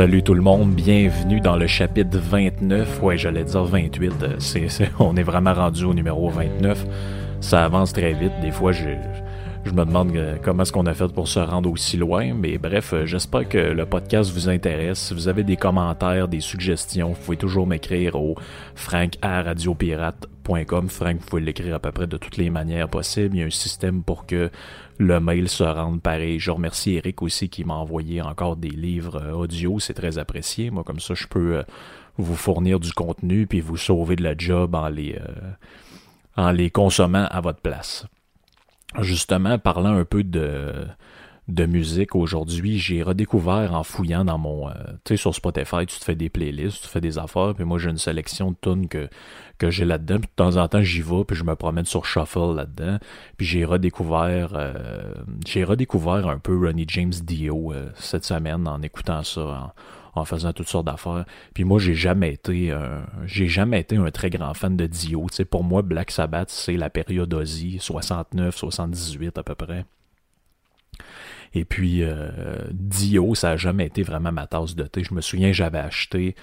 Salut tout le monde, bienvenue dans le chapitre 29. Ouais, j'allais dire 28. euh, on est vraiment rendu au numéro 29. Ça avance très vite. Des fois, je, me demande euh, comment est-ce qu'on a fait pour se rendre aussi loin. Mais bref, euh, j'espère que le podcast vous intéresse. Si vous avez des commentaires, des suggestions, vous pouvez toujours m'écrire au frank@radiopirate.com. Frank, vous pouvez l'écrire à peu près de toutes les manières possibles. Il y a un système pour que le mail se rende pareil. Je remercie Eric aussi qui m'a envoyé encore des livres euh, audio. C'est très apprécié. Moi, comme ça, je peux euh, vous fournir du contenu puis vous sauver de la job en les, euh, en les consommant à votre place. Justement, parlant un peu de, de musique aujourd'hui, j'ai redécouvert en fouillant dans mon... euh, tu sais, sur Spotify, tu te fais des playlists, tu fais des affaires, puis moi j'ai une sélection de tunes que, que j'ai là-dedans, puis de temps en temps j'y vais, puis je me promène sur Shuffle là-dedans, puis j'ai redécouvert euh, j'ai redécouvert un peu Ronnie James Dio euh, cette semaine en écoutant ça, en, en faisant toutes sortes d'affaires. Puis moi, j'ai jamais été j'ai jamais été un très grand fan de Dio. Tu pour moi, Black Sabbath, c'est la période Ozzy, 69, 78 à peu près. Et puis, euh, Dio, ça a jamais été vraiment ma tasse de thé. Je me souviens, j'avais acheté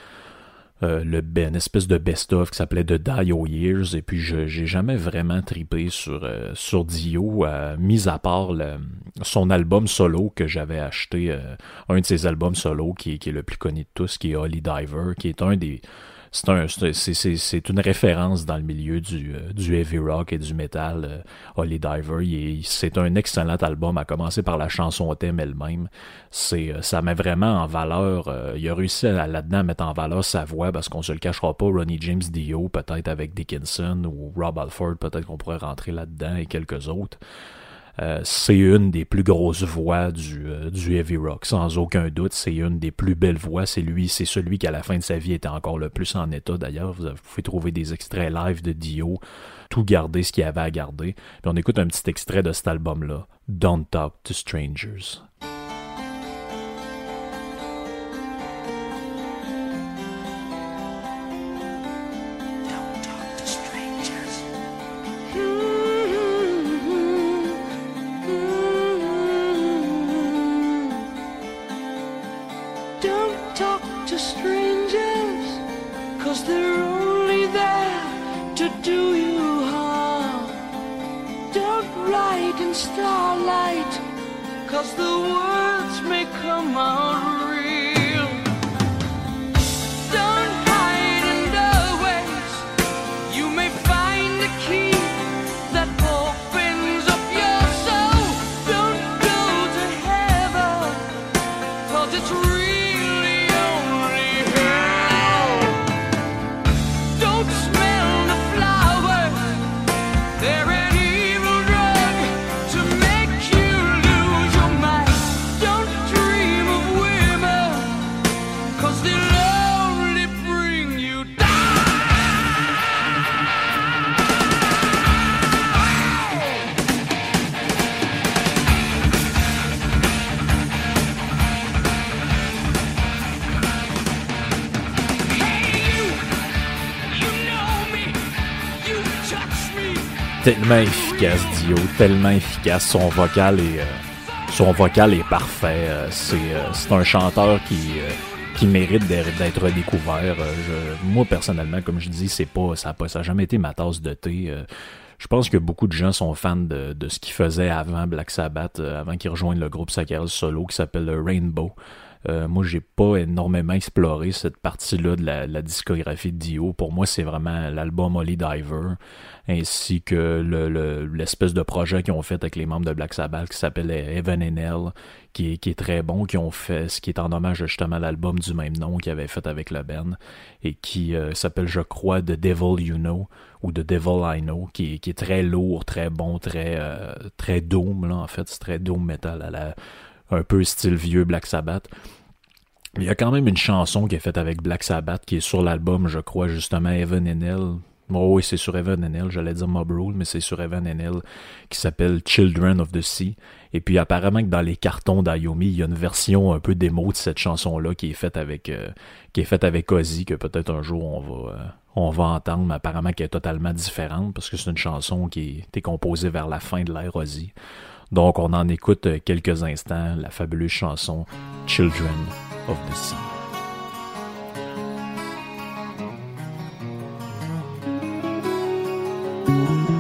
euh, le, ben- une espèce de best-of qui s'appelait The Dio Years, et puis je j'ai jamais vraiment tripé sur, euh, sur Dio, euh, mis à part son album solo que j'avais acheté, un de ses albums solo qui, qui est le plus connu de tous, qui est Holy Diver, qui est un des... C'est un, c'est- c'est- c'est- c'est une référence dans le milieu du, euh, heavy rock et du metal, euh, Holy Diver. C'est un excellent album, à commencer par la chanson thème elle-même. C'est, euh, ça met vraiment en valeur, il a réussi là-dedans à mettre en valeur sa voix, parce qu'on se le cachera pas, Ronnie James Dio, peut-être avec Dickinson ou Rob Alford, peut-être qu'on pourrait rentrer là-dedans et quelques autres. Euh, c'est une des plus grosses voix du, euh, du heavy rock, sans aucun doute. C'est une des plus belles voix. C'est lui, c'est celui qui à la fin de sa vie était encore le plus en état. D'ailleurs, vous, pouvez trouver des extraits live de Dio, tout garder ce qu'il avait à garder. Puis on écoute un petit extrait de cet album-là, Don't Talk to Strangers. Tellement efficace, Dio, tellement efficace. Son vocal est, euh, son vocal est parfait. Euh, c'est, euh, c'est un chanteur qui, euh, qui mérite d'être. Euh, je- moi, personnellement, comme je dis, c'est pas, ça n'a jamais été ma tasse de thé. Je pense que beaucoup de gens sont fans de, de ce qu'il faisait avant Black Sabbath, avant qu'il rejoigne le groupe sacral solo qui s'appelle Rainbow. Euh, moi, j'ai pas énormément exploré cette partie-là de la, discographie de Dio. Pour moi, c'est vraiment l'album Holy Diver, ainsi que le- le- l'espèce de projet qu'ils ont fait avec les membres de Black Sabbath qui s'appelle Heaven and Hell, qui est, très bon, qui ont fait ce qui est en hommage justement à l'album du même nom qu'ils avaient fait avec le Ben, et qui euh, s'appelle, je crois, The Devil You Know, ou The Devil I Know, qui est, qui est très lourd, très bon, très, euh, très doom, là, en fait, c'est très doom metal à la un peu style vieux Black Sabbath. Il y a quand même une chanson qui est faite avec Black Sabbath qui est sur l'album, je crois, justement, Heaven and Hell. Oh oui, c'est sur Heaven and j'allais dire Mob Rule, mais c'est sur Heaven and qui s'appelle Children of the Sea. Et puis apparemment que dans les cartons d'Ayomi, il y a une version un peu démo de cette chanson-là qui est faite avec euh, qui est faite avec Ozzy, que peut-être un jour on va euh, on va entendre, mais apparemment qu'elle est totalement différente, parce que c'est une chanson qui est composée vers la fin de l'ère Ozzy. Donc on en écoute euh, quelques instants, la fabuleuse chanson Children of the Sea. In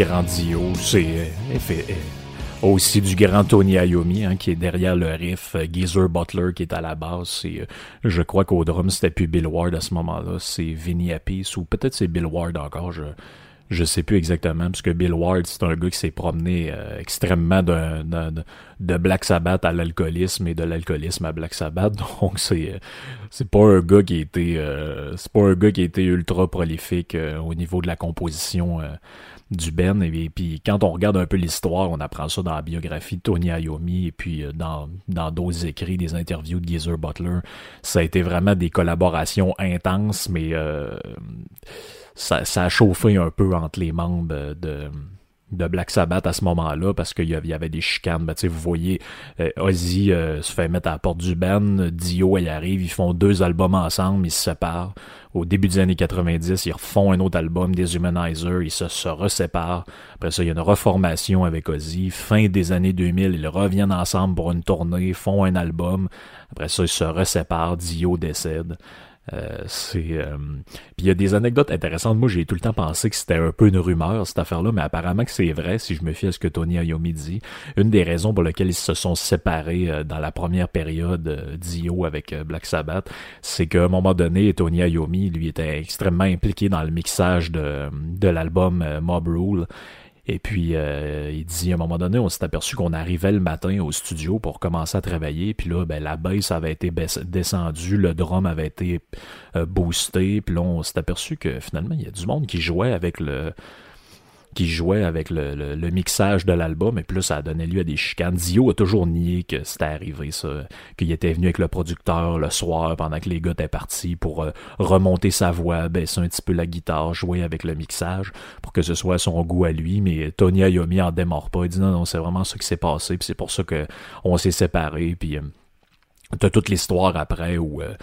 Dio, du grand Dio, c'est euh, euh, aussi du grand Tony Iommi hein, qui est derrière le riff, euh, Geezer Butler qui est à la c'est, euh, je crois qu'au drum c'était plus Bill Ward à ce moment-là, c'est Vinny Appice ou peut-être c'est Bill Ward encore, je je sais plus exactement, parce que Bill Ward, c'est un gars qui s'est promené euh, extrêmement d'un- de Black Sabbath à l'alcoolisme et de l'alcoolisme à Black Sabbath. Donc c'est euh, c'est pas un gars qui a été euh, c'est pas un gars qui a été ultra prolifique euh, au niveau de la composition euh, du Ben. Et, puis quand on regarde un peu l'histoire, on apprend ça dans la biographie de Tony Iommi et puis euh, dans dans d'autres écrits, des interviews de Geezer Butler. Ça a été vraiment des collaborations intenses, mais euh, ça, ça a chauffé un peu entre les membres de, de Black Sabbath à ce moment-là parce qu'il y avait- des chicanes. Ben, vous voyez, euh, Ozzy euh, se fait mettre à la porte du band, Dio, il arrive, ils font deux albums ensemble, ils se séparent. Au début des années 90, ils refont un autre album, Deshumanizer, ils se, se reséparent. Après ça, il y a une reformation avec Ozzy. Fin des années 2000, ils reviennent ensemble pour une tournée, font un album. Après ça, ils se reséparent, Dio décède. Euh, c'est euh, il y a des anecdotes intéressantes. Moi, j'ai tout le temps pensé que c'était un peu une rumeur cette affaire-là, mais apparemment que c'est vrai si je me fie à ce que Tony Iommi dit. Une des raisons pour lesquelles ils se sont séparés euh, dans la première période d'Io avec Black Sabbath, c'est qu'à un moment donné, Tony Iommi lui était extrêmement impliqué dans le mixage de, l'album Mob Rule. Et puis, euh, il dit, à un moment donné, on s'est aperçu qu'on arrivait le matin au studio pour commencer à travailler. Puis là, ben, la basse avait été baisse- descendue, le drum avait été euh, boosté. Puis là, on s'est aperçu que finalement, il y a du monde qui jouait avec le qui jouait avec le, mixage de l'album, et là, ça donné lieu à des chicanes. Dio a toujours nié que c'était arrivé, ça, qu'il était venu avec le producteur le soir pendant que les gars étaient partis pour euh, remonter sa voix, baisser un petit peu la guitare, jouer avec le mixage, pour que ce soit son goût à lui, mais Tony Iommi en démord pas. Il dit non, non, c'est vraiment ça qui s'est passé, puis c'est pour ça que on s'est séparés, puis euh, t'as toute l'histoire après où euh,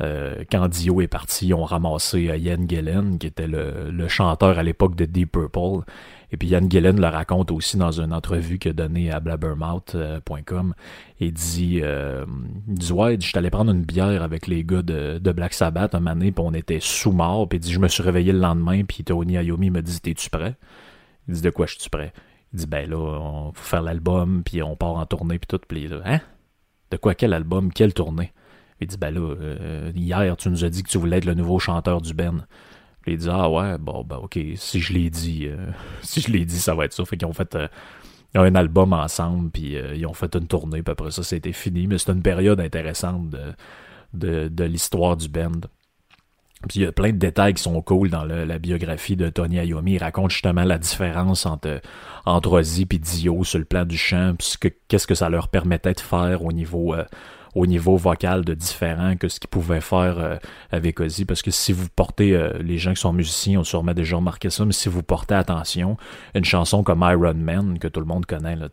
euh, quand Dio est parti, ils ont ramassé euh, Ian Gillen, qui était le, chanteur à l'époque de Deep Purple. Et puis Ian Gillen le raconte aussi dans une entrevue qu'il a donnée à blabbermouth.com. Il dit, euh, il dit ouais, je allé prendre une bière avec les gars de, Black Sabbath un donné, puis on était sous mort. Puis il dit, je me suis réveillé le lendemain, puis Tony Iommi me dit, t'es-tu prêt? Il dit, de quoi je suis prêt? Il dit, ben là, on faut faire l'album, puis on part en tournée, puis tout. Puis hein? De quoi, quel album, quelle tournée? Il dit, ben là, euh, hier, tu nous as dit que tu voulais être le nouveau chanteur du Ben. Il dit, ah ouais, bon, ben ok, si je l'ai dit, euh, si je l'ai dit, ça va être ça. Fait qu'ils ont fait euh, un album ensemble, puis euh, ils ont fait une tournée, puis après ça, c'était fini. Mais c'est une période intéressante de, de, de l'histoire du band. Puis il y a plein de détails qui sont cool dans la biographie de Tony Iommi. Il raconte justement la différence entre, entre Ozzy et Dio sur le plan du chant, puis ce que- qu'est-ce que ça leur permettait de faire au niveau, euh, au niveau vocal de différent que ce qu'il pouvait faire euh, avec Ozzy. Parce que si vous portez, euh, les gens qui sont musiciens ont sûrement déjà remarqué ça, mais si vous portez attention, une chanson comme Iron Man, que tout le monde connaît, là,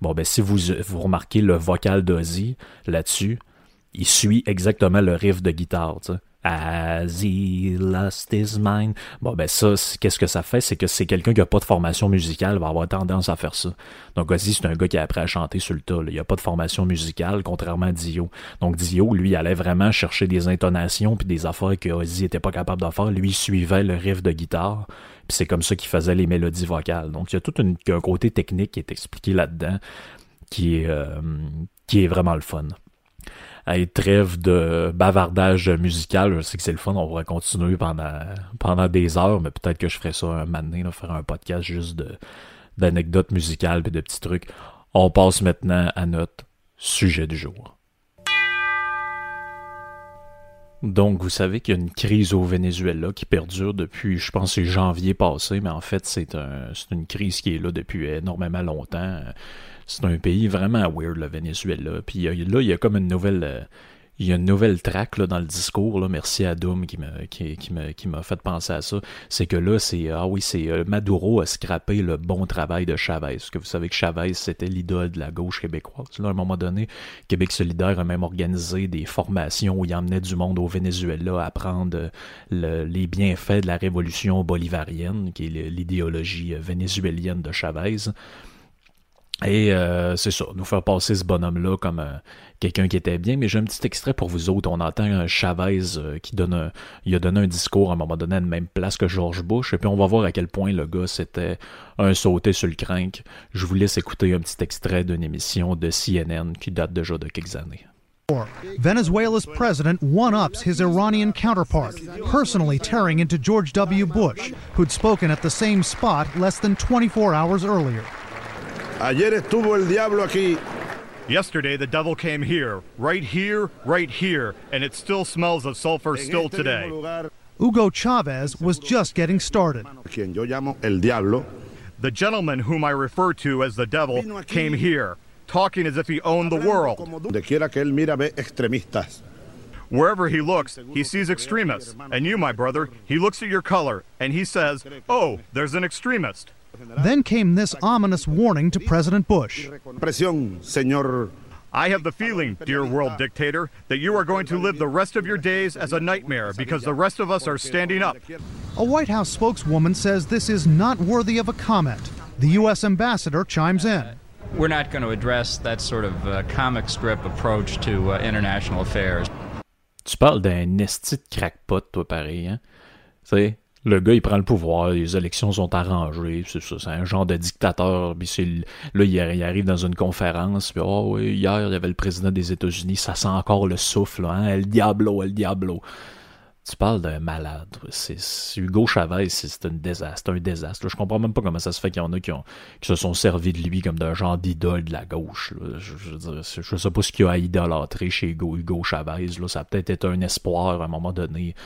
bon ben si vous, vous remarquez le vocal d'Ozzy là-dessus, il suit exactement le riff de guitare, tu sais. As he lost. Bon, ben ça, qu'est-ce que ça fait? C'est que c'est quelqu'un qui a pas de formation musicale va avoir tendance à faire ça. Donc Ozzy, c'est un gars qui a appris à chanter sur le tas. là. Il a pas de formation musicale, contrairement à Dio. Donc Dio, lui, allait vraiment chercher des intonations puis des affaires que Ozzy était pas capable de faire. Lui, il suivait le riff de guitare. Puis c'est comme ça qu'il faisait les mélodies vocales. Donc il y a tout une- un côté technique qui est expliqué là-dedans qui est, euh, qui est vraiment le fun. Hey, trêve de bavardage musical, je sais que c'est le fun, on pourrait continuer pendant, pendant des heures, mais peut-être que je ferai ça un donné, là, faire un podcast juste de, d'anecdotes musicales et de petits trucs. On passe maintenant à notre sujet du jour. Donc, vous savez qu'il y a une crise au Venezuela qui perdure depuis, je pense, c'est janvier passé, mais en fait, c'est un, c'est une crise qui est là depuis énormément longtemps. C'est un pays vraiment weird, le Venezuela. Puis a- là, il y a comme une nouvelle, euh, il y a une nouvelle track là, dans le discours. Là, merci à Doom qui m'a qui, qui fait penser à ça. C'est que là, c'est ah oui, c'est euh, Maduro a scrappé le bon travail de Chavez. Parce que vous savez que Chavez c'était l'idole de la gauche québécoise. Là, à un moment donné, Québec solidaire a même organisé des formations où il emmenait du monde au Venezuela à apprendre euh, le- les bienfaits de la révolution bolivarienne, qui est l'idéologie euh, vénézuélienne de Chavez. Et euh, c'est ça, nous faire passer ce bonhomme-là comme euh, quelqu'un qui était bien. Mais j'ai un petit extrait pour vous autres. On entend Chavez euh, qui donne un, il a donné un discours à un moment donné à la même place que George Bush. Et puis on va voir à quel point le gars c'était un sauté sur le crank. Je vous laisse écouter un petit extrait d'une émission de CNN qui date déjà de quelques années. Venezuela's president one ups his Iranian counterpart, personally tearing into George W. Bush, who'd spoken at the same spot less than 24 hours earlier. Ayer estuvo el diablo aquí. Yesterday, the devil came here, right here, right here, and it still smells of sulfur still today. mismo Hugo Chavez was just getting started. quien yo llamo el diablo, The gentleman whom I refer to as the devil came here, talking as if he owned the world. como donde quiera que él mira ve extremistas. Wherever he looks, he sees extremists. And you, my brother, he looks at your color and he says, Oh, there's an extremist. Then came this ominous warning to President Bush. I have the feeling, dear world dictator, that you are going to live the rest of your days as a nightmare because the rest of us are standing up. A White House spokeswoman says this is not worthy of a comment. The U.S. ambassador chimes in. We're not going to address that sort of uh, comic strip approach to uh, international affairs. Tu parles d'un esti de crackpot, toi, pareil, hein? Tu sais, le gars, il prend le pouvoir, les élections sont arrangées, c'est ça, c'est un genre de dictateur, puis c'est, là, il, arri- il arrive dans une conférence, puis oh oui, hier, il y avait le président des États-Unis, ça sent encore le souffle, hein, El Diablo, El Diablo. Tu parles d'un malade. C'est, Hugo Chavez, c'est, un désastre. un désastre. Je comprends même pas comment ça se fait qu'il y en a qui, se sont servis de lui comme d'un genre d'idole de la gauche. là. Je, je, je sais pas ce qu'il y a à idolâtrer chez Hugo, Hugo Chavez. Là. Ça a peut-être été un espoir à un moment donné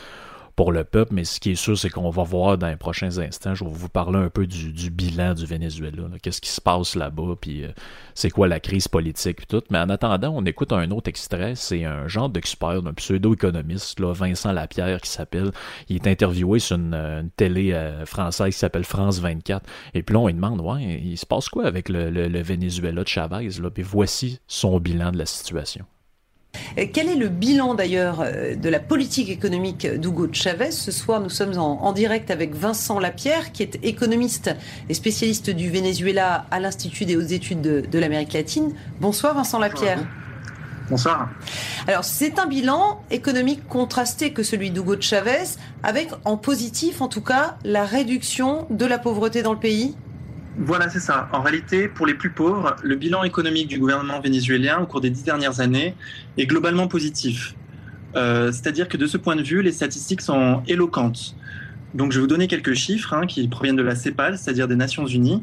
pour le peuple, mais ce qui est sûr, c'est qu'on va voir dans les prochains instants, je vais vous parler un peu du, bilan du Venezuela. Qu'est-ce qui se passe là-bas, puis euh, c'est quoi la crise politique, puis tout. Mais en attendant, on écoute un autre extrait. C'est un genre d'expert, un pseudo-économiste, Vincent Lapierre, qui s'appelle. Il est interviewé sur une, une télé euh, française qui s'appelle France 24. Et puis là, on lui demande, ouais, il se passe quoi avec le, le- le Venezuela de Chavez, là? Puis voici son bilan de la situation. Euh, Quel est le bilan d'ailleurs euh, de la politique économique d'Hugo Chavez Ce soir, nous sommes en, en direct avec Vincent Lapierre, qui est économiste et spécialiste du Venezuela à l'Institut des hautes études de, de l'Amérique latine. Bonsoir Vincent Lapierre. Bonsoir. Alors, c'est un bilan économique contrasté que celui d'Hugo Chavez, avec en positif en tout cas la réduction de la pauvreté dans le pays. Voilà, c'est ça. En réalité, pour les plus pauvres, le bilan économique du gouvernement vénézuélien au cours des dix dernières années est globalement positif. Euh, C'est-à-dire que de ce point de vue, les statistiques sont éloquentes. Donc, je vais vous donner quelques chiffres hein, qui proviennent de la CEPAL, c'est-à-dire des Nations Unies.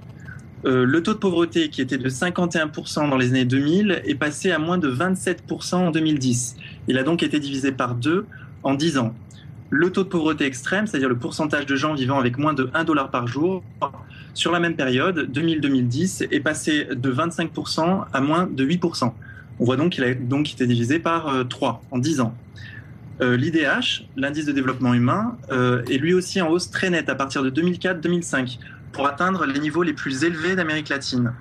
Euh, le taux de pauvreté, qui était de 51% dans les années 2000, est passé à moins de 27% en 2010. Il a donc été divisé par deux en 10 ans. Le taux de pauvreté extrême, c'est-à-dire le pourcentage de gens vivant avec moins de 1 dollar par jour, sur la même période, 2000-2010, est passé de 25% à moins de 8%. On voit donc qu'il a donc été divisé par euh, 3 en 10 ans. Euh, L'IDH, l'indice de développement humain, euh, est lui aussi en hausse très nette à partir de 2004-2005 pour atteindre les niveaux les plus élevés d'Amérique latine.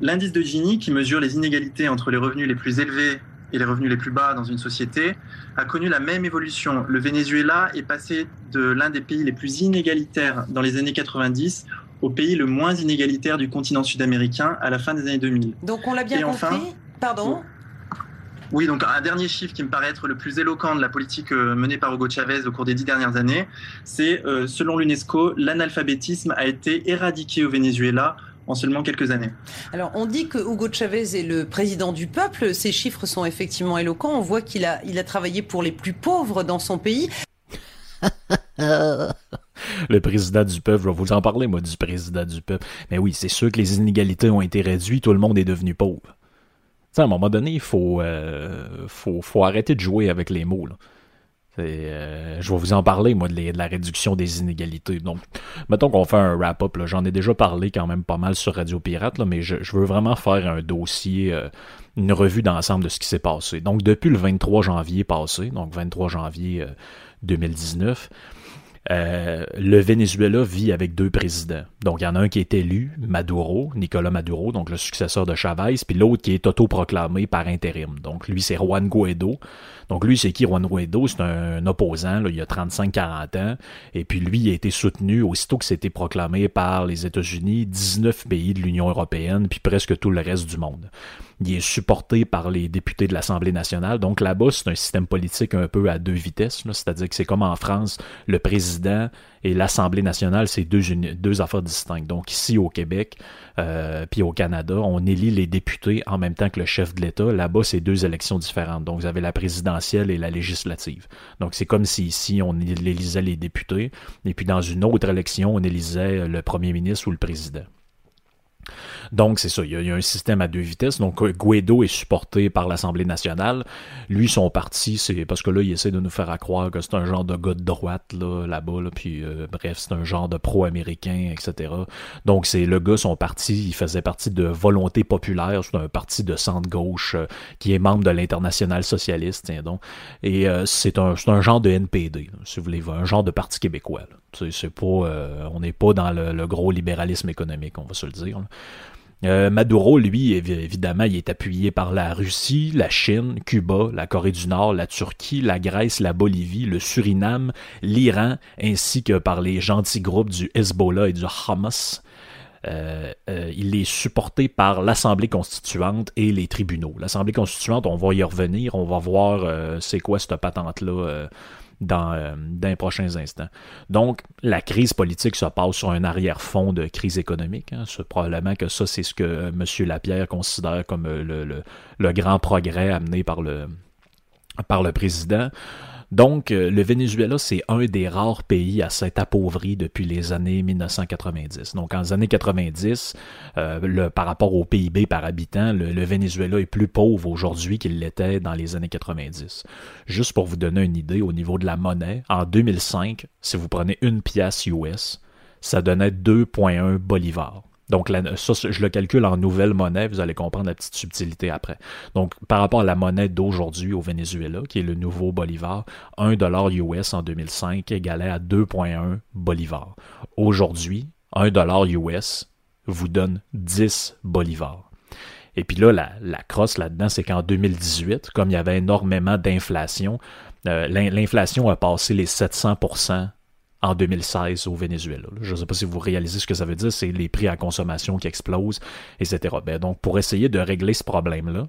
L'indice de Gini, qui mesure les inégalités entre les revenus les plus élevés et les revenus les plus bas dans une société, a connu la même évolution. Le Venezuela est passé de l'un des pays les plus inégalitaires dans les années 90 au pays le moins inégalitaire du continent sud-américain à la fin des années 2000. Donc on l'a bien Et compris. enfin- Pardon? Oui, donc un dernier chiffre qui me paraît être le plus éloquent de la politique euh, menée par Hugo Chavez au cours des dix dernières années, c'est euh, selon l'UNESCO, l'analphabétisme a été éradiqué au Venezuela en seulement quelques années. Alors, on dit que Hugo Chavez est le président du peuple. Ces chiffres sont effectivement éloquents. On voit qu'il a, il a travaillé pour les plus pauvres dans son pays. le président du peuple, je vais vous en parler, moi, du président du peuple. Mais oui, c'est sûr que les inégalités ont été réduites, tout le monde est devenu pauvre. Tu sais, à un moment donné, il faut, euh, faut, faut arrêter de jouer avec les mots. Là. Euh, je vais vous en parler, moi, de, la réduction des inégalités. Donc, mettons qu'on fait un wrap-up. J'en ai déjà parlé quand même pas mal sur Radio Pirate, mais je, veux vraiment faire un dossier, euh, une revue d'ensemble de ce qui s'est passé. Donc, depuis le 23 janvier passé, donc 23 janvier euh, 2019, euh, le Venezuela vit avec deux présidents. Donc, il y en a un qui est élu, Maduro, Nicolas Maduro, donc le successeur de Chavez, puis l'autre qui est autoproclamé par intérim. Donc, lui, c'est Juan Guaido. Donc, lui, c'est qui Juan Guaido? C'est un, opposant, là, il a 35-40 ans. Et puis, lui, il a été soutenu aussitôt que c'était proclamé par les États-Unis, 19 pays de l'Union européenne, puis presque tout le reste du monde. Il est supporté par les députés de l'Assemblée nationale. Donc là-bas, c'est un système politique un peu à deux vitesses. C'est-à-dire que c'est comme en France, le président et l'Assemblée nationale, c'est deux affaires distinctes. Donc ici au Québec, euh, puis au Canada, on élit les députés en même temps que le chef de l'État. Là-bas, c'est deux élections différentes. Donc vous avez la présidentielle et la législative. Donc c'est comme si ici, on élisait les députés, et puis dans une autre élection, on élisait le premier ministre ou le président. Donc, c'est ça. Il y, a, un système à deux vitesses. Donc, Guaido est supporté par l'Assemblée nationale. Lui, son parti, c'est parce que là, il essaie de nous faire à croire que c'est un genre de gars de droite, là, là-bas. Là, puis, euh, bref, c'est un genre de pro-américain, etc. Donc, c'est le gars, son parti, il faisait partie de Volonté populaire. C'est un parti de centre-gauche euh, qui est membre de l'International socialiste, tiens donc. Et euh, c'est un, c'est un genre de NPD, si vous voulez, un genre de parti québécois. Euh, on n'est pas dans le, gros libéralisme économique, on va se le dire. Euh, Maduro, lui, évi- évidemment, il est appuyé par la Russie, la Chine, Cuba, la Corée du Nord, la Turquie, la Grèce, la Bolivie, le Suriname, l'Iran, ainsi que par les gentils groupes du Hezbollah et du Hamas. Euh, il est supporté par l'Assemblée constituante et les tribunaux. L'Assemblée constituante, on va y revenir, on va voir c'est quoi cette patente-là dans, euh, les prochains instants. Donc, la crise politique se passe sur un arrière-fond de crise économique. hein. C'est probablement que ça, c'est ce que euh, M. Lapierre considère comme euh, le, le- le grand progrès amené par le, par le président. Donc, euh, le Venezuela, c'est un des rares pays à s'être appauvri depuis les années 1990. Donc, en années 90, euh, par rapport au PIB par habitant, le, le Venezuela est plus pauvre aujourd'hui qu'il l'était dans les années 90. Juste pour vous donner une idée au niveau de la monnaie, en 2005, si vous prenez une pièce US, ça donnait 2,1 bolivars. Donc, la- ça, je le calcule en nouvelle monnaie, vous allez comprendre la petite subtilité après. Donc, par rapport à la monnaie d'aujourd'hui au Venezuela, qui est le nouveau bolivar, 1 dollar US en 2005 égalait à 2,1 bolivars. Aujourd'hui, 1 dollar US vous donne 10 bolivars. Et puis là, la, la crosse là-dedans, c'est qu'en 2018, comme il y avait énormément d'inflation, euh, l'in- l'inflation a passé les 700 en 2016 au Venezuela. Je ne sais pas si vous réalisez ce que ça veut dire, c'est les prix à consommation qui explosent, etc. Ben, donc, pour essayer de régler ce problème-là,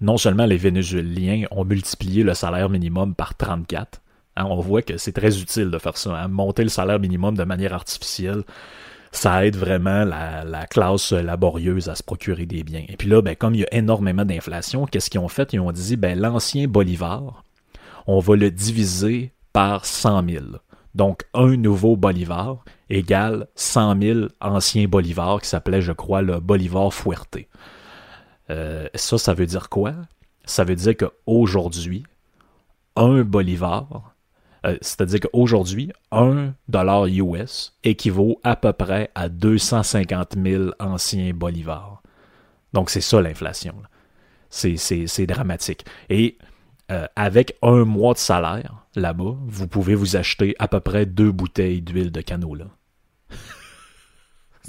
non seulement les Vénézuéliens ont multiplié le salaire minimum par 34, hein, on voit que c'est très utile de faire ça, hein, monter le salaire minimum de manière artificielle, ça aide vraiment la, la classe laborieuse à se procurer des biens. Et puis là, ben, comme il y a énormément d'inflation, qu'est-ce qu'ils ont fait? Ils ont dit, ben, l'ancien bolivar, on va le diviser par 100 000. Donc, un nouveau bolivar égale 100 000 anciens bolivars qui s'appelait, je crois, le bolivar Fuerte. Euh, ça, ça veut dire quoi? Ça veut dire qu'aujourd'hui, un bolivar Euh, C'est-à-dire qu'aujourd'hui, 1 dollar US équivaut à peu près à 250 000 anciens bolivars. Donc c'est ça l'inflation. c'est dramatique. Et euh, avec un mois de salaire là-bas, vous pouvez vous acheter à peu près deux bouteilles d'huile de canola.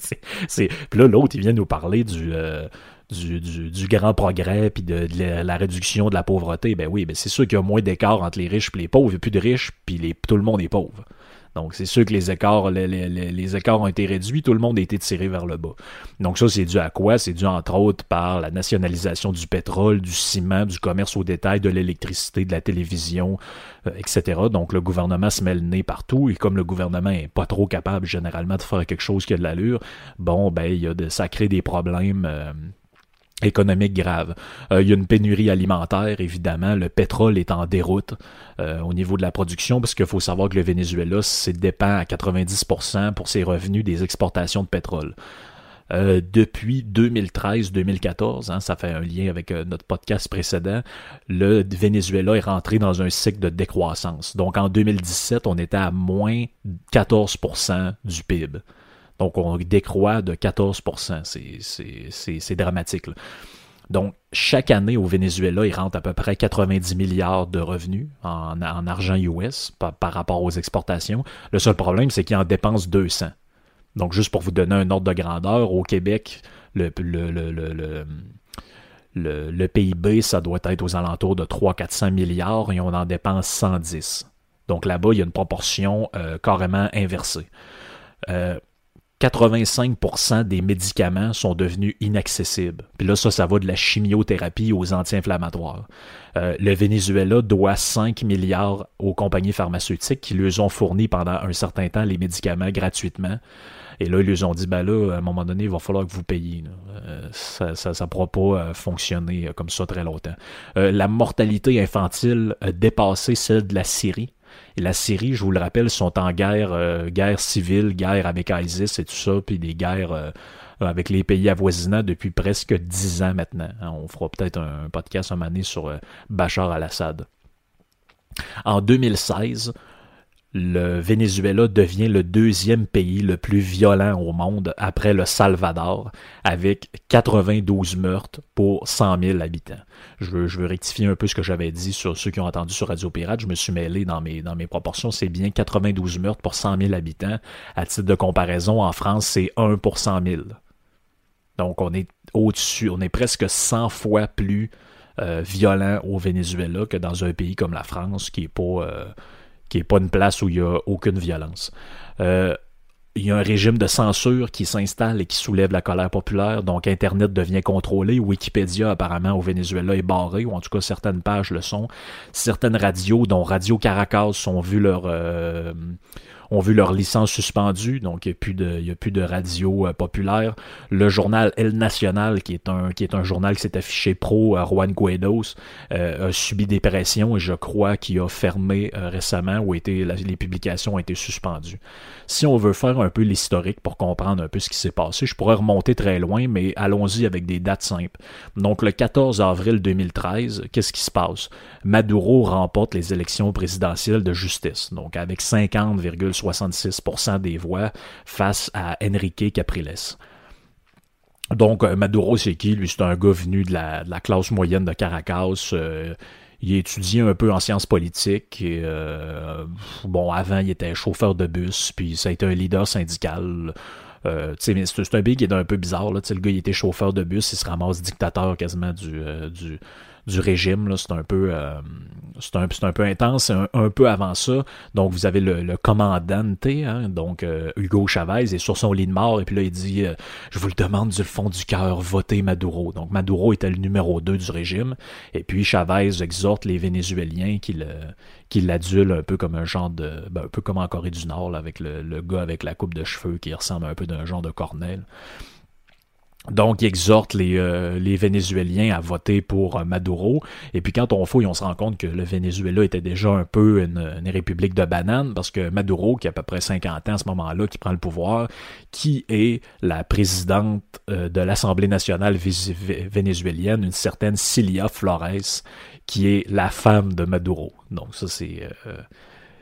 C'est- Puis là, l'autre, il vient nous parler du, euh, du, du- grand progrès puis de, la, réduction de la pauvreté. Ben oui, ben c'est sûr qu'il y a moins d'écart entre les riches et les pauvres. Il n'y a plus de riches, puis tout le monde est pauvre. Donc, c'est sûr que les écarts, ont été réduits, tout le monde a été tiré vers le bas. Donc, ça, c'est dû à quoi? C'est dû, entre autres, par la nationalisation du pétrole, du ciment, du commerce au détail, de l'électricité, de la télévision, euh, etc. Donc, le gouvernement se met le nez partout, et comme le gouvernement est pas trop capable, généralement, de faire quelque chose qui a de l'allure, bon, ben, de, ça crée des problèmes. euh, économiques graves. Euh, il y a une pénurie alimentaire, évidemment. Le pétrole est en déroute euh, au niveau de la production, parce qu'il faut savoir que le Venezuela dépend à 90% pour ses revenus des exportations de pétrole. Euh, depuis 2013-2014, hein, ça fait un lien avec notre podcast précédent, le Venezuela est rentré dans un cycle de décroissance. Donc en 2017, on était à moins 14% du PIB. Donc, on décroît de 14 C'est- dramatique. Donc, chaque année au Venezuela, il rentre à peu près 90 milliards de revenus en, en argent US par, rapport aux exportations. Le seul problème, c'est qu'il en dépense 200. Donc, juste pour vous donner un ordre de grandeur, au Québec, le PIB, ça doit être aux alentours de 300-400 milliards et on en dépense 110. Donc là-bas, il y a une proportion euh, carrément inversée. Euh, 85% des médicaments sont devenus inaccessibles. Puis là, ça, ça va de la chimiothérapie aux anti-inflammatoires. Euh, le Venezuela doit 5 milliards aux compagnies pharmaceutiques qui lui ont fourni pendant un certain temps les médicaments gratuitement. Et là, ils lui ont dit, ben là, à un moment donné, il va falloir que vous payiez. Euh, ça ça, ça pourra pas euh, fonctionner comme ça très longtemps. La mortalité infantile a dépassé celle de la Syrie. Et la Syrie, je vous le rappelle, sont en guerre, euh, guerre civile, guerre avec ISIS et tout ça, puis des guerres euh, avec les pays avoisinants depuis presque dix ans maintenant. Hein, On fera peut-être un podcast un moment donné sur euh, Bachar al-Assad. En 2016, le Venezuela devient le deuxième pays le plus violent au monde après le Salvador, avec 92 meurtres pour 100 000 habitants. Je veux, rectifier un peu ce que j'avais dit sur ceux qui ont entendu sur Radio Pirate. Je me suis mêlé dans mes, proportions. C'est bien 92 meurtres pour 100 000 habitants. À titre de comparaison, en France, c'est 1 pour 100 000. Donc, on est au-dessus, on est presque 100 fois plus euh, violent au Venezuela que dans un pays comme la France, qui est pas, euh, qui est pas une place où il y a aucune violence. Euh, il y a un régime de censure qui s'installe et qui soulève la colère populaire, donc Internet devient contrôlé. Wikipédia, apparemment, au Venezuela est barré, ou en tout cas certaines pages le sont. Certaines radios, dont Radio Caracas, ont vu leur, euh, ont vu leur licence suspendue, donc il n'y a plus de, radio euh, populaire. Le journal El Nacional, qui est un, qui est un journal qui s'est affiché pro à Juan Guaidos, euh, a subi des pressions et je crois qu'il a fermé euh, récemment ou les publications ont été suspendues. Si on veut faire un peu l'historique pour comprendre un peu ce qui s'est passé, je pourrais remonter très loin, mais allons-y avec des dates simples. Donc le 14 avril 2013, qu'est-ce qui se passe? Maduro remporte les élections présidentielles de justice, donc avec 50,66% des voix face à Enrique Capriles. Donc, euh, Maduro, c'est qui? Lui, c'est un gars venu de la, classe moyenne de Caracas. euh, il a étudié un peu en sciences politiques. Euh, bon, avant, il était chauffeur de bus, puis ça a été un leader syndical. C'est un pays qui est un peu bizarre. Là. Le gars, il était chauffeur de bus, il se ramasse dictateur quasiment du, du, du régime. C'est un peu euh, un, peu intense. Un, un peu avant ça. Donc, vous avez le, le commandante, hein, donc euh, Hugo Chavez, est sur son lit de mort, et puis là, il dit euh, Je vous le demande du fond du cœur, votez Maduro. Donc, Maduro était le numéro 2 du régime, et puis Chavez exhorte les Vénézuéliens qui qui l'adulent un peu comme un genre de. ben, un peu comme en Corée du Nord, avec le, le gars avec la coupe de cheveux qui ressemble un peu d'un genre de cornel. Donc, il exhorte les, euh, les Vénézuéliens à voter pour euh, Maduro. Et puis, quand on fouille, on se rend compte que le Venezuela était déjà un peu une, république de bananes, parce que Maduro, qui a à peu près 50 ans à ce moment-là, qui prend le pouvoir, qui est la présidente euh, de l'Assemblée nationale vénézuélienne, une certaine Cilia Flores, qui est la femme de Maduro. Donc, ça, c'est...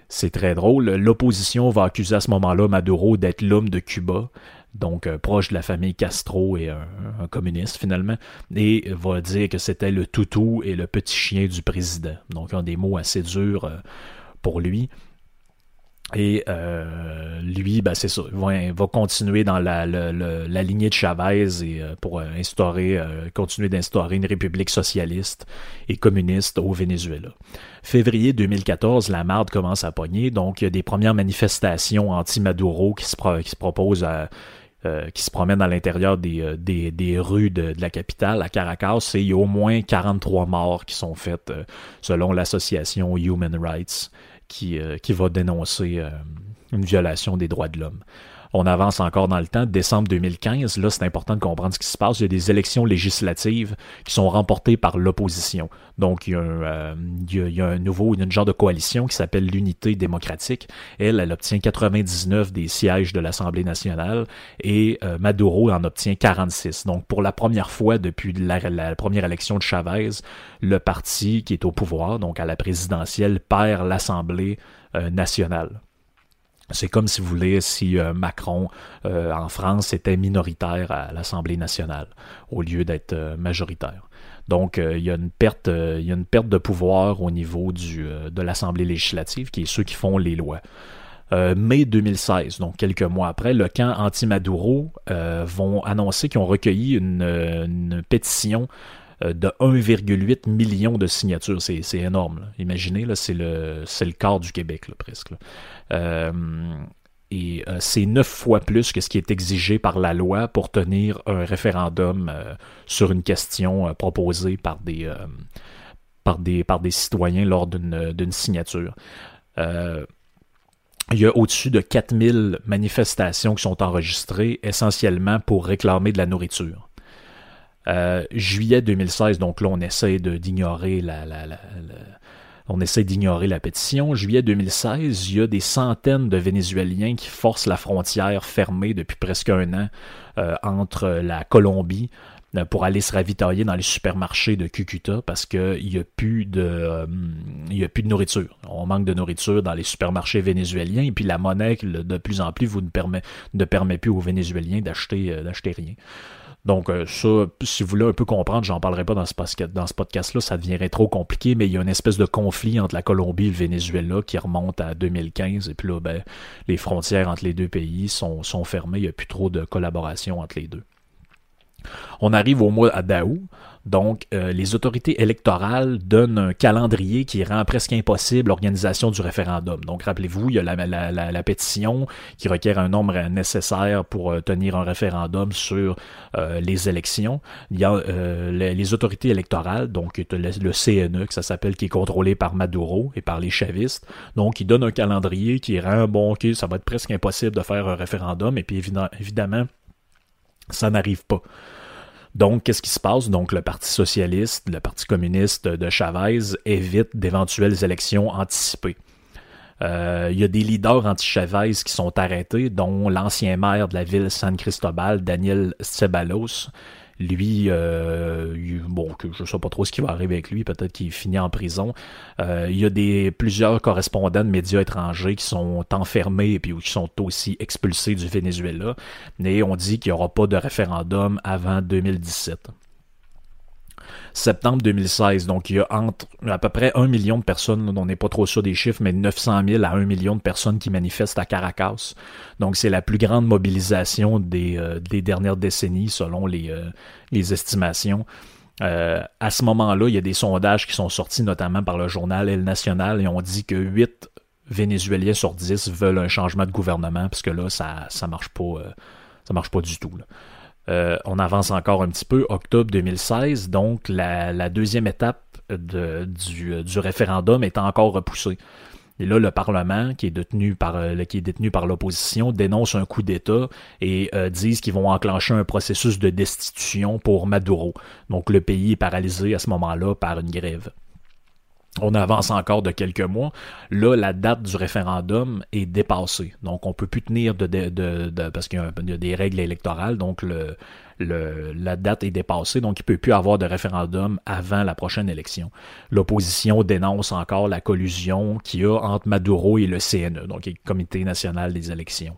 C'est très drôle. L'opposition va accuser à ce moment-là Maduro d'être l'homme de Cuba, donc euh, proche de la famille Castro et un, un communiste finalement, et va dire que c'était le toutou et le petit chien du président. Donc, ont des mots assez durs euh, pour lui. Et euh, lui, ben, c'est ça, va, continuer dans la, la, lignée de Chavez et, pour instaurer, continuer d'instaurer une république socialiste et communiste au Venezuela. Février 2014, la marde commence à pogner, donc il y a des premières manifestations anti-Maduro qui qui se proposent à, euh, qui se promènent à l'intérieur des, euh, rues de, la capitale, à Caracas, et il y a au moins 43 morts qui sont faites euh, selon l'association Human Rights qui, qui va dénoncer une violation des droits de l'homme. On avance encore dans le temps. Décembre 2015, là, c'est important de comprendre ce qui se passe. Il y a des élections législatives qui sont remportées par l'opposition. Donc, il y, a un, euh, il, y a, un nouveau, une genre de coalition qui s'appelle l'Unité démocratique. Elle, elle obtient 99 des sièges de l'Assemblée nationale et euh, Maduro en obtient 46. Donc, pour la première fois depuis la, la première élection de Chavez, le parti qui est au pouvoir, donc à la présidentielle, perd l'Assemblée euh, nationale. C'est comme si vous voulez si euh, Macron euh, en France était minoritaire à l'Assemblée nationale au lieu d'être euh, majoritaire. Donc il y a une perte, de pouvoir au niveau de l'Assemblée législative, qui est ceux qui font les lois. Mai 2016, donc quelques mois après, le camp anti-Maduro vont annoncer qu'ils ont recueilli une, pétition de 1,8 million de signatures. C'est, énorme. Imaginez, c'est, le, quart du Québec, presque. Euh, et euh, c'est neuf fois plus que ce qui est exigé par la loi pour tenir un référendum euh, sur une question euh, proposée par des, euh, par des, citoyens lors d'une, signature. Euh, il y a au-dessus de 4000 manifestations qui sont enregistrées essentiellement pour réclamer de la nourriture. Euh, juillet 2016, donc là on essaie d'ignorer la, on essaie d'ignorer la pétition. Juillet 2016, il y a des centaines de Vénézuéliens qui forcent la frontière fermée depuis presque un an euh, entre la Colombie euh, pour aller se ravitailler dans les supermarchés de Cucuta parce qu'il n'y a plus de y a plus de nourriture. On manque de nourriture dans les supermarchés vénézuéliens et puis la monnaie de plus en plus vous ne permet ne permet plus aux Vénézuéliens d'acheter d'acheter rien. Donc euh, ça, si vous voulez un peu comprendre, j'en parlerai pas dans ce, dans ce podcast-là, ça deviendrait trop compliqué, mais il y a une espèce de conflit entre la Colombie et le Venezuela qui remonte à 2015, et puis là, ben, les frontières entre les deux pays sont, sont fermées, il n'y a plus trop de collaboration entre les deux. On arrive au mois d'août, donc euh, les autorités électorales donnent un calendrier qui rend presque impossible l'organisation du référendum. Donc rappelez-vous, il y a la, pétition qui requiert un nombre nécessaire pour euh, tenir un référendum sur euh, les élections. Il y a les, autorités électorales, donc le, le CNE, que ça s'appelle, qui est contrôlé par Maduro et par les chavistes. Donc ils donnent un calendrier qui rend, bon, ok, ça va être presque impossible de faire un référendum, et puis évidemment ça n'arrive pas. Donc, qu'est-ce qui se passe? Donc, le Parti socialiste, le Parti communiste de Chavez évite d'éventuelles élections anticipées. Euh, Il y a des leaders anti-Chavez qui sont arrêtés, dont l'ancien maire de la ville San Cristobal, Daniel Ceballos. Lui, euh, bon, que je sais pas trop ce qui va arriver avec lui, peut-être qu'il finit en prison. Euh, il y a des plusieurs correspondants de médias étrangers qui sont enfermés et qui sont aussi expulsés du Venezuela. Mais on dit qu'il n'y aura pas de référendum avant 2017 septembre 2016. Donc, il y a entre à peu près un million de personnes, on n'est pas trop sûr des chiffres, mais 900 000 à 1 million de personnes qui manifestent à Caracas. Donc, c'est la plus grande mobilisation des, euh, dernières décennies, selon les, euh, estimations. Euh, à ce moment-là, il y a des sondages qui sont sortis, notamment par le journal El Nacional, et on dit que 8 Vénézuéliens sur 10 veulent un changement de gouvernement, parce que là, ça ça marche pas, marche pas du tout. Euh, on avance encore un petit peu, octobre 2016, donc la, deuxième étape de- du, du référendum est encore repoussée. Et là, le Parlement, qui est détenu par, euh, qui est détenu par l'opposition, dénonce un coup d'État et euh, disent qu'ils vont enclencher un processus de destitution pour Maduro. Donc le pays est paralysé à ce moment-là par une grève. On avance encore de quelques mois. Là, la date du référendum est dépassée. Donc, on peut plus tenir de, parce qu'il y, a des règles électorales. Donc, la date est dépassée. Donc, il peut plus avoir de référendum avant la prochaine élection. L'opposition dénonce encore la collusion qu'il y a entre Maduro et le CNE, donc le Comité national des élections.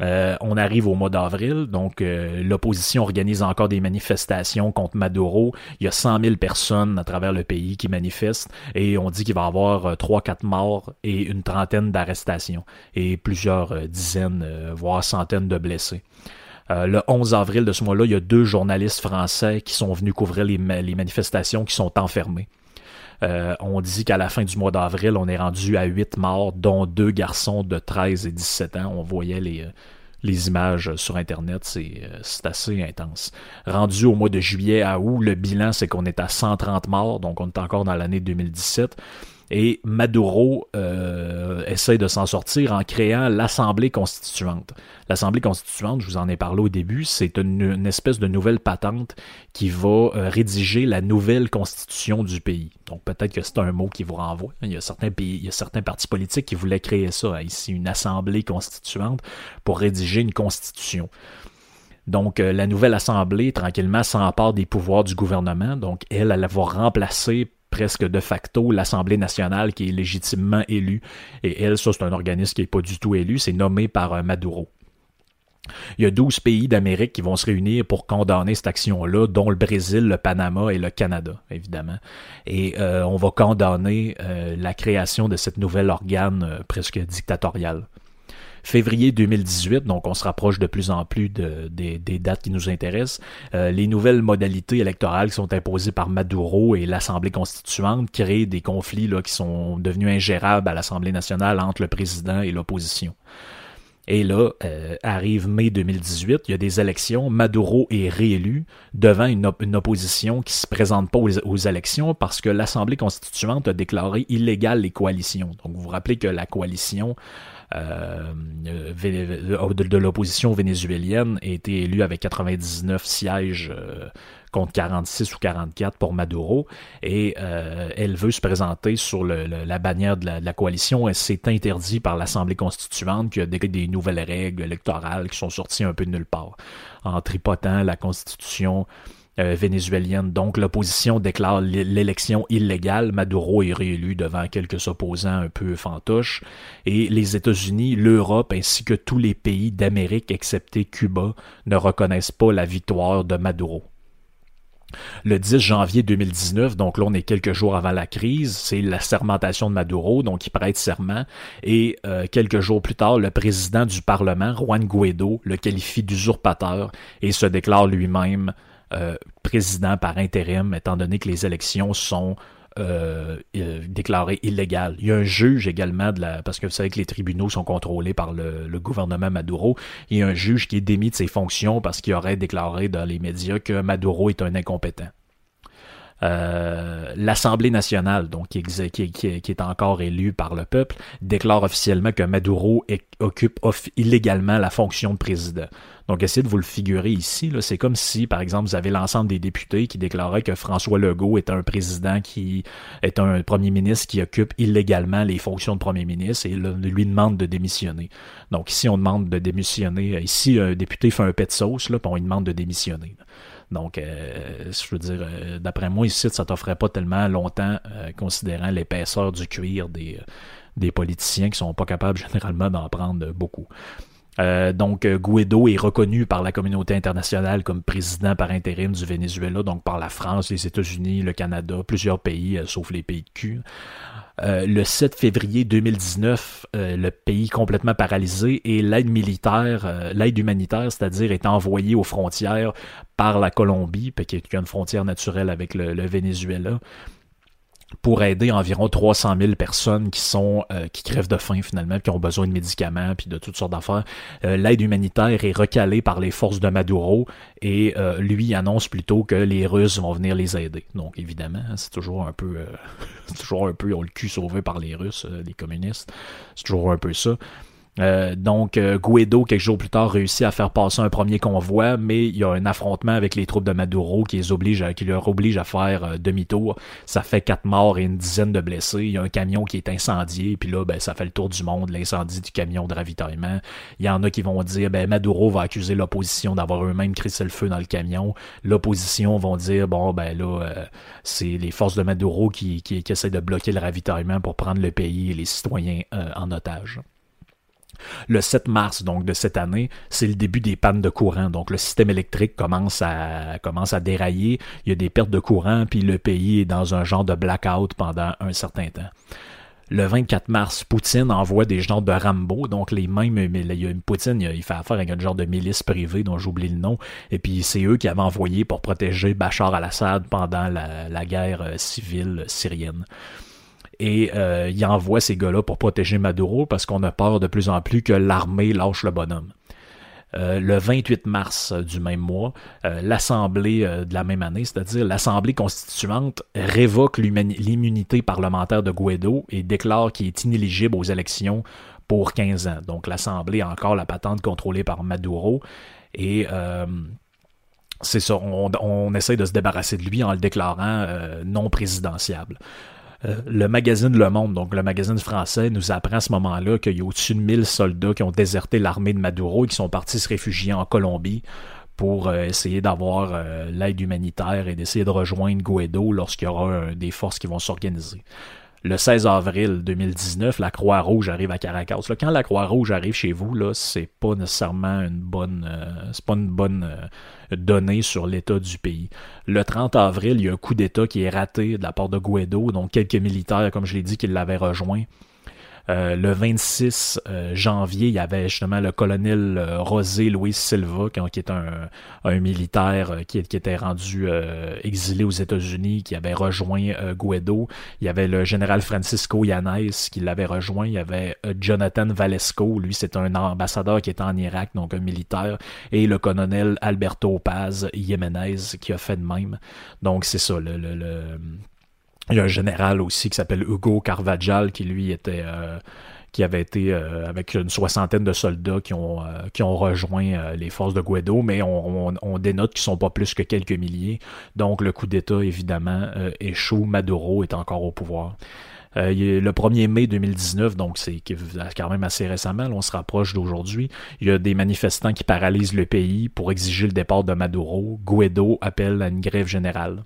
Euh, on arrive au mois d'avril, donc euh, l'opposition organise encore des manifestations contre Maduro. Il y a 100 000 personnes à travers le pays qui manifestent et on dit qu'il va y avoir euh, 3-4 morts et une trentaine d'arrestations et plusieurs euh, dizaines, euh, voire centaines de blessés. Euh, le 11 avril de ce mois-là, il y a deux journalistes français qui sont venus couvrir les, les manifestations qui sont enfermés. Euh, on dit qu'à la fin du mois d'avril, on est rendu à 8 morts, dont deux garçons de 13 et 17 ans. On voyait les, euh, les images sur Internet, c'est euh, c'est assez intense. Rendu au mois de juillet à août, le bilan, c'est qu'on est à 130 morts, donc on est encore dans l'année 2017. Et Maduro euh, essaie de s'en sortir en créant l'Assemblée constituante. L'Assemblée constituante, je vous en ai parlé au début, c'est une, espèce de nouvelle patente qui va euh, rédiger la nouvelle constitution du pays. Donc peut-être que c'est un mot qui vous renvoie. Il y a certains pays, il y a certains partis politiques qui voulaient créer ça hein, ici, une assemblée constituante pour rédiger une constitution. Donc, euh, la nouvelle Assemblée, tranquillement, s'empare des pouvoirs du gouvernement. Donc, elle, elle va remplacer presque de facto l'Assemblée nationale qui est légitimement élue. Et elle, ça, c'est un organisme qui n'est pas du tout élu. C'est nommé par euh, Maduro. Il y a 12 pays d'Amérique qui vont se réunir pour condamner cette action-là, dont le Brésil, le Panama et le Canada, évidemment. Et euh, on va condamner euh, la création de cette nouvelle organe presque dictatorial. Février 2018, donc on se rapproche de plus en plus de- des, dates qui nous intéressent. Euh, les nouvelles modalités électorales qui sont imposées par Maduro et l'Assemblée constituante créent des conflits là, qui sont devenus ingérables à l'Assemblée nationale entre le président et l'opposition. Et là, euh, arrive mai 2018, il y a des élections, Maduro est réélu devant une, op- une opposition qui se présente pas aux, aux élections parce que l'Assemblée constituante a déclaré illégales les coalitions. Donc vous vous rappelez que la coalition de, de l'opposition vénézuélienne a été élue avec 99 sièges euh, contre 46 ou 44 pour Maduro. Et euh, elle veut se présenter sur la bannière de la, coalition. Et c'est interdit par l'Assemblée constituante qui a des, des nouvelles règles électorales qui sont sorties un peu de nulle part. En tripotant la constitution euh, vénézuélienne. Donc l'opposition déclare l'élection illégale. Maduro est réélu devant quelques opposants un peu fantoches. Et les États-Unis, l'Europe ainsi que tous les pays d'Amérique, excepté Cuba, ne reconnaissent pas la victoire de Maduro. Le 10 janvier 2019, donc là on est quelques jours avant la crise, c'est la sermentation de Maduro, donc il prête serment, et euh, quelques jours plus tard, le président du Parlement, Juan Guaido, le qualifie d'usurpateur et se déclare lui-même euh, président par intérim, étant donné que les élections sont euh, euh, déclarées illégales. Il y a un juge également, de la, parce que vous savez que les tribunaux sont contrôlés par le, le gouvernement Maduro. Il y a un juge qui est démis de ses fonctions parce qu'il aurait déclaré dans les médias que Maduro est un incompétent. Euh, l'Assemblée nationale, donc qui, est encore élue par le peuple, déclare officiellement que Maduro occupe illégalement la fonction de président. Donc essayez de vous le figurer ici. C'est comme si, par exemple, vous avez l'ensemble des députés qui déclaraient que François Legault est un président qui est un premier ministre qui occupe illégalement les fonctions de premier ministre et lui demande de démissionner. Donc ici, on demande de démissionner. Ici, un député fait un pet sauce, là, puis on lui demande de démissionner. Donc, euh, je veux dire, euh, d'après moi, ici, ça t'offrait pas tellement longtemps, euh, considérant l'épaisseur du cuir des, euh, des politiciens qui sont pas capables généralement d'en prendre beaucoup. Donc, Guaido est reconnu par la communauté internationale comme président par intérim du Venezuela, donc par la France, les États-Unis, le Canada, plusieurs pays, sauf les pays de cul. Euh, le 7 février 2019, euh, le pays complètement paralysé et l'aide militaire, euh, l'aide humanitaire, c'est-à-dire est envoyée aux frontières par la Colombie, qui a une frontière naturelle avec le Venezuela, pour aider environ 300 000 personnes qui sont euh, qui crèvent de faim finalement, qui ont besoin de médicaments puis de toutes sortes d'affaires. Euh, L'aide humanitaire est recalée par les forces de Maduro et euh, lui annonce plutôt que les Russes vont venir les aider. Donc évidemment, c'est toujours un peu, euh, toujours un peu on le cul sauvé par les Russes, euh, les communistes. C'est toujours un peu ça. Euh, donc, euh, Guaido, quelques jours plus tard, réussit à faire passer un premier convoi, mais il y a un affrontement avec les troupes de Maduro qui, les oblige à- qui leur oblige à faire euh, demi-tour. Ça fait quatre morts et une dizaine de blessés. Il y a un camion qui est incendié, puis là, ben, ça fait le tour du monde, l'incendie du camion de ravitaillement. Il y en a qui vont dire, ben, Maduro va accuser l'opposition d'avoir eux-mêmes crissé le feu dans le camion. L'opposition vont dire, bon, ben là, c'est les forces de Maduro qui, qui, qui essaient de bloquer le ravitaillement pour prendre le pays et les citoyens en otage. Le 7 mars donc de cette année, c'est le début des pannes de courant. Donc le système électrique commence à commence à dérailler. Il y a des pertes de courant, puis le pays est dans un genre de blackout pendant un certain temps. Le 24 mars, Poutine envoie des genres de Rambo, donc les mêmes, mais il y a Poutine, il fait affaire avec un genre de milice privée dont j'oublie le nom, et puis c'est eux qui avaient envoyé pour protéger Bachar al-Assad pendant la, la guerre euh, civile syrienne. Et euh, il envoie ces gars-là pour protéger Maduro parce qu'on a peur de plus en plus que l'armée lâche le bonhomme. Euh, le 28 mars euh, du même mois, l'Assemblée de la même année, c'est-à-dire l'Assemblée constituante, révoque l'immunité parlementaire de Guaido et déclare qu'il est inéligible aux élections pour 15 ans. Donc l'Assemblée a encore la patente contrôlée par Maduro et c'est ça, on, on essaie de se débarrasser de lui en le déclarant non présidentiable. Euh, le magazine Le Monde, donc le magazine français, nous apprend à ce moment-là qu'il y a au-dessus de 1000 soldats qui ont déserté l'armée de Maduro et qui sont partis se réfugier en Colombie pour euh, essayer d'avoir euh, l'aide humanitaire et d'essayer de rejoindre Guaido lorsqu'il y aura des forces qui vont s'organiser. Le 16 avril 2019, la Croix-Rouge arrive à Caracas. Là, quand la Croix-Rouge arrive chez vous, là, c'est pas nécessairement une bonne, euh, bonne euh, donnée sur l'état du pays. Le 30 avril, il y a un coup d'État qui est raté de la part de Guaido, donc quelques militaires, comme je l'ai dit, qui l'avaient rejoint. Euh, le 26 euh, janvier, il y avait justement le colonel euh, Rosé Luis Silva, qui, est un, militaire qui, était rendu exilé aux États-Unis, qui avait rejoint Guaido. Il y avait le général Francisco Yanez qui l'avait rejoint. Il y avait Jonathan Valesco, lui c'est un ambassadeur qui était en Irak, donc un militaire, et le colonel Alberto Paz Jiménez qui a fait de même. Donc c'est ça, le, le il y a un général aussi qui s'appelle Hugo Carvajal qui lui était euh, qui avait été euh, avec une soixantaine de soldats qui ont euh, qui ont rejoint les forces de Guaido, mais on, on, dénote qu'ils sont pas plus que quelques milliers. Donc le coup d'État évidemment échoue. Maduro est encore au pouvoir. Le 1er mai 2019, donc c'est quand même assez récemment, là, on se rapproche d'aujourd'hui. Il y a des manifestants qui paralysent le pays pour exiger le départ de Maduro. Guaido appelle à une grève générale.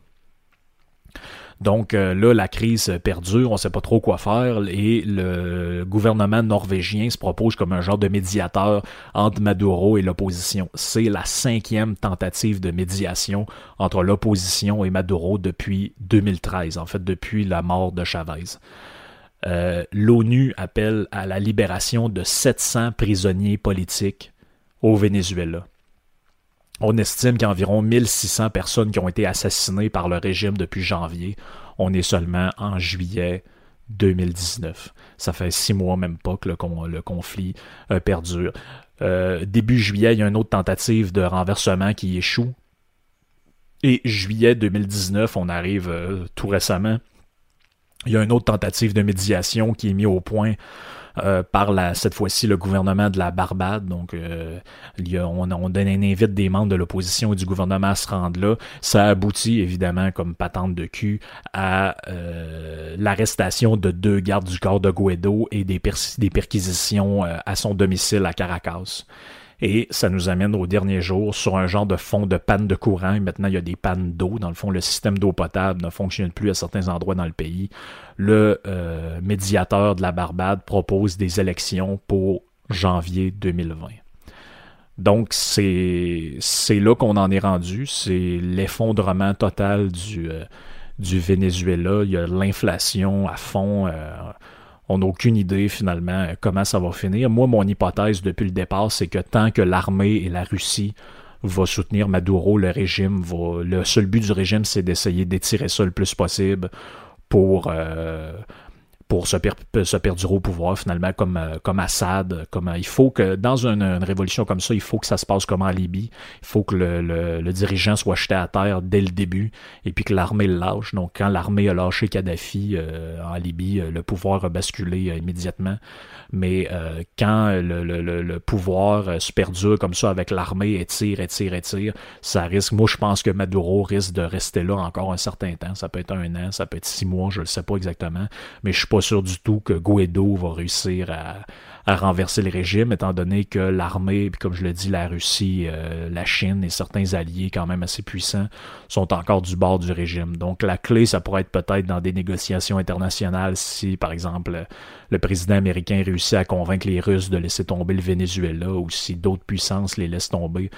Donc euh, là, la crise perdure, on ne sait pas trop quoi faire et le gouvernement norvégien se propose comme un genre de médiateur entre Maduro et l'opposition. C'est la cinquième tentative de médiation entre l'opposition et Maduro depuis 2013, en fait depuis la mort de Chavez. Euh, L'ONU appelle à la libération de 700 prisonniers politiques au Venezuela. On estime qu'il y a environ 1600 personnes qui ont été assassinées par le régime depuis janvier. On est seulement en juillet 2019. Ça fait six mois même pas que le, con- le conflit euh, perdure. Euh, début juillet, il y a une autre tentative de renversement qui échoue. Et juillet 2019, on arrive euh, tout récemment. Il y a une autre tentative de médiation qui est mise au point euh, par la, cette fois-ci le gouvernement de la Barbade. Donc, euh, a, on, on donne un invite des membres de l'opposition et du gouvernement à se rendre là. Ça aboutit évidemment comme patente de cul à euh, l'arrestation de deux gardes du corps de Guaido et des perquisitions euh, à son domicile à Caracas. Et ça nous amène au dernier jour sur un genre de fond de panne de courant. Et maintenant, il y a des pannes d'eau. Dans le fond, le système d'eau potable ne fonctionne plus à certains endroits dans le pays. Le euh, médiateur de la Barbade propose des élections pour janvier 2020. Donc, c'est là qu'on en est rendu. C'est l'effondrement total du, euh, du Venezuela. Il y a l'inflation à fond. euh, on n'a aucune idée finalement comment ça va finir. Moi, mon hypothèse depuis le départ, c'est que tant que l'armée et la Russie va soutenir Maduro, le régime va. Le seul but du régime, c'est d'essayer d'étirer ça le plus possible pour, euh, pour se, per- se perdurer au pouvoir finalement comme, euh, comme Assad. Comme, euh, il faut que dans une, révolution comme ça, il faut que ça se passe comme en Libye. Il faut que le, le- le dirigeant soit jeté à terre dès le début et puis que l'armée le lâche. Donc quand l'armée a lâché Kadhafi euh, en Libye, le pouvoir a basculé immédiatement. Mais quand le, le- le- le pouvoir se perdure comme ça avec l'armée, étire, étire, étire, ça risque. Moi, je pense que Maduro risque de rester là encore un certain temps. Ça peut être un an, ça peut être six mois, je ne sais pas exactement. Mais je pas sûr du tout que Guaido va réussir à, renverser le régime, étant donné que l'armée, puis comme je le dis, la Russie, euh, la Chine et certains alliés quand même assez puissants sont encore du bord du régime. Donc la clé, ça pourrait être peut-être dans des négociations internationales si, par exemple, le président américain réussit à convaincre les Russes de laisser tomber le Venezuela ou si d'autres puissances les laissent tomber.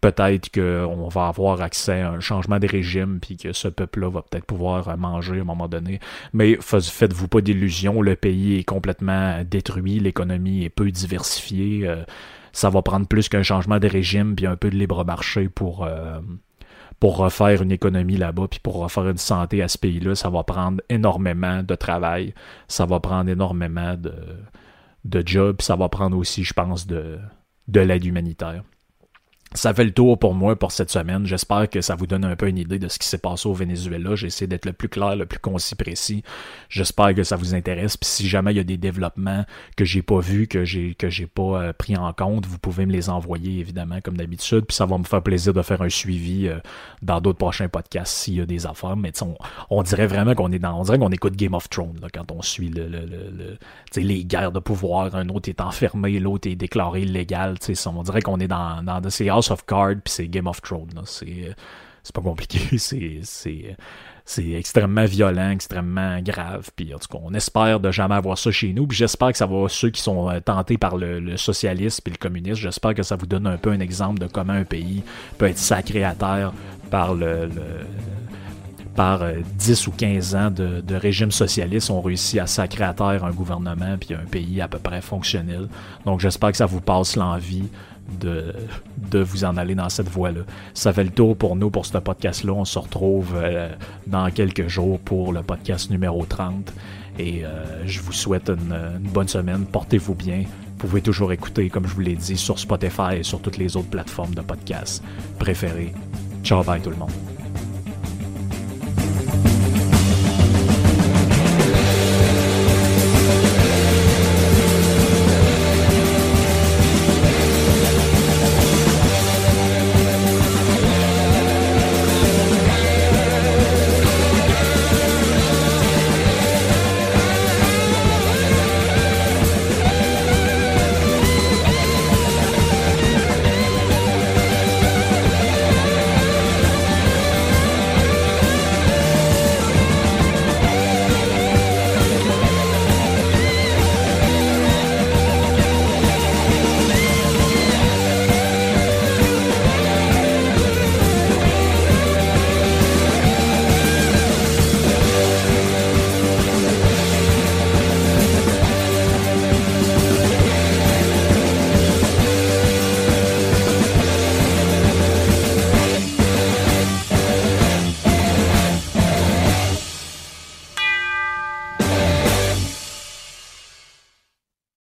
Peut-être qu'on va avoir accès à un changement de régime, puis que ce peuple-là va peut-être pouvoir manger à un moment donné. Mais faites-vous pas d'illusions, le pays est complètement détruit, l'économie est peu diversifiée. euh, ça va prendre plus qu'un changement de régime, puis un peu de libre marché pour, euh, pour refaire une économie là-bas, puis pour refaire une santé à ce pays-là, ça va prendre énormément de travail, ça va prendre énormément de, de jobs, ça va prendre aussi, je pense, de, de l'aide humanitaire. Ça fait le tour pour moi pour cette semaine. J'espère que ça vous donne un peu une idée de ce qui s'est passé au Venezuela. J'ai essayé d'être le plus clair, le plus concis, précis. J'espère que ça vous intéresse. Puis si jamais il y a des développements que j'ai pas vus, que j'ai que j'ai pas euh, pris en compte, vous pouvez me les envoyer évidemment comme d'habitude. Puis ça va me faire plaisir de faire un suivi euh, dans d'autres prochains podcasts s'il y a des affaires. Mais on, on dirait vraiment qu'on est dans, on dirait qu'on écoute Game of Thrones là, quand on suit le, le, le, le- les guerres de pouvoir. Un autre est enfermé, l'autre est déclaré illégal. On dirait qu'on est dans, dans ces House of Cards puis c'est Game of Thrones. euh, c'est pas compliqué. C'est extrêmement violent, extrêmement grave. Puis en tout cas, on espère de jamais avoir ça chez nous. Puis j'espère que ça va ceux qui sont euh, tentés par le, le socialisme et le communisme. J'espère que ça vous donne un peu un exemple de comment un pays peut être sacré à terre par le, par euh, 10 ou 15 ans de, de régime socialiste ont réussi à sacrer à terre un gouvernement puis un pays à peu près fonctionnel. Donc j'espère que ça vous passe l'envie de, vous en aller dans cette voie-là. Ça fait le tour pour nous pour ce podcast-là. On se retrouve euh, dans quelques jours pour le podcast numéro 30. Et euh, je vous souhaite une, bonne semaine. Portez-vous bien. Vous pouvez toujours écouter, comme je vous l'ai dit, sur Spotify et sur toutes les autres plateformes de podcasts préférées. Ciao, bye tout le monde.